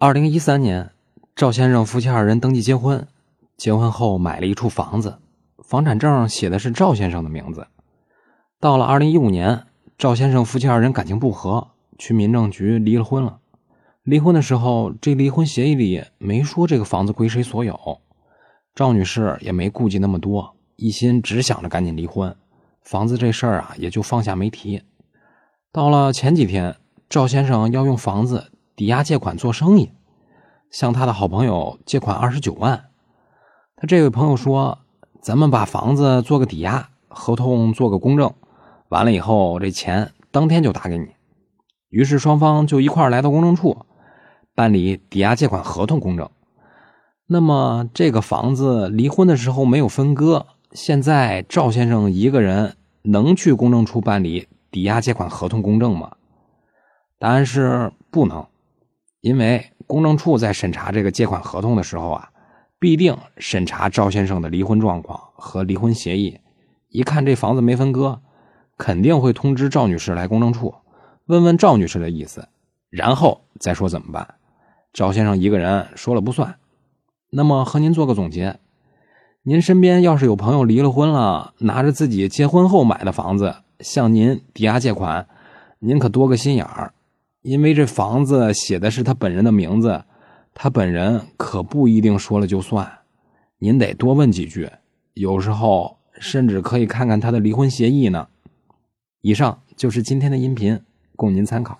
二零一三年，赵先生夫妻二人登记结婚，结婚后买了一处房子，房产证写的是赵先生的名字。到了二零一五年，赵先生夫妻二人感情不和，去民政局离了婚了。离婚的时候，这离婚协议里没说这个房子归谁所有。赵女士也没顾及那么多，一心只想着赶紧离婚，房子这事儿啊也就放下没提。到了前几天，赵先生要用房子。抵押借款做生意，向他的好朋友借款二十九万。他这位朋友说：“咱们把房子做个抵押，合同做个公证，完了以后这钱当天就打给你。”于是双方就一块来到公证处办理抵押借款合同公证。那么这个房子离婚的时候没有分割，现在赵先生一个人能去公证处办理抵押借款合同公证吗？答案是不能。因为公证处在审查这个借款合同的时候啊，必定审查赵先生的离婚状况和离婚协议。一看这房子没分割，肯定会通知赵女士来公证处，问问赵女士的意思，然后再说怎么办。赵先生一个人说了不算。那么和您做个总结：您身边要是有朋友离了婚了，拿着自己结婚后买的房子向您抵押借款，您可多个心眼儿。因为这房子写的是他本人的名字，他本人可不一定说了就算，您得多问几句，有时候甚至可以看看他的离婚协议呢。以上就是今天的音频，供您参考。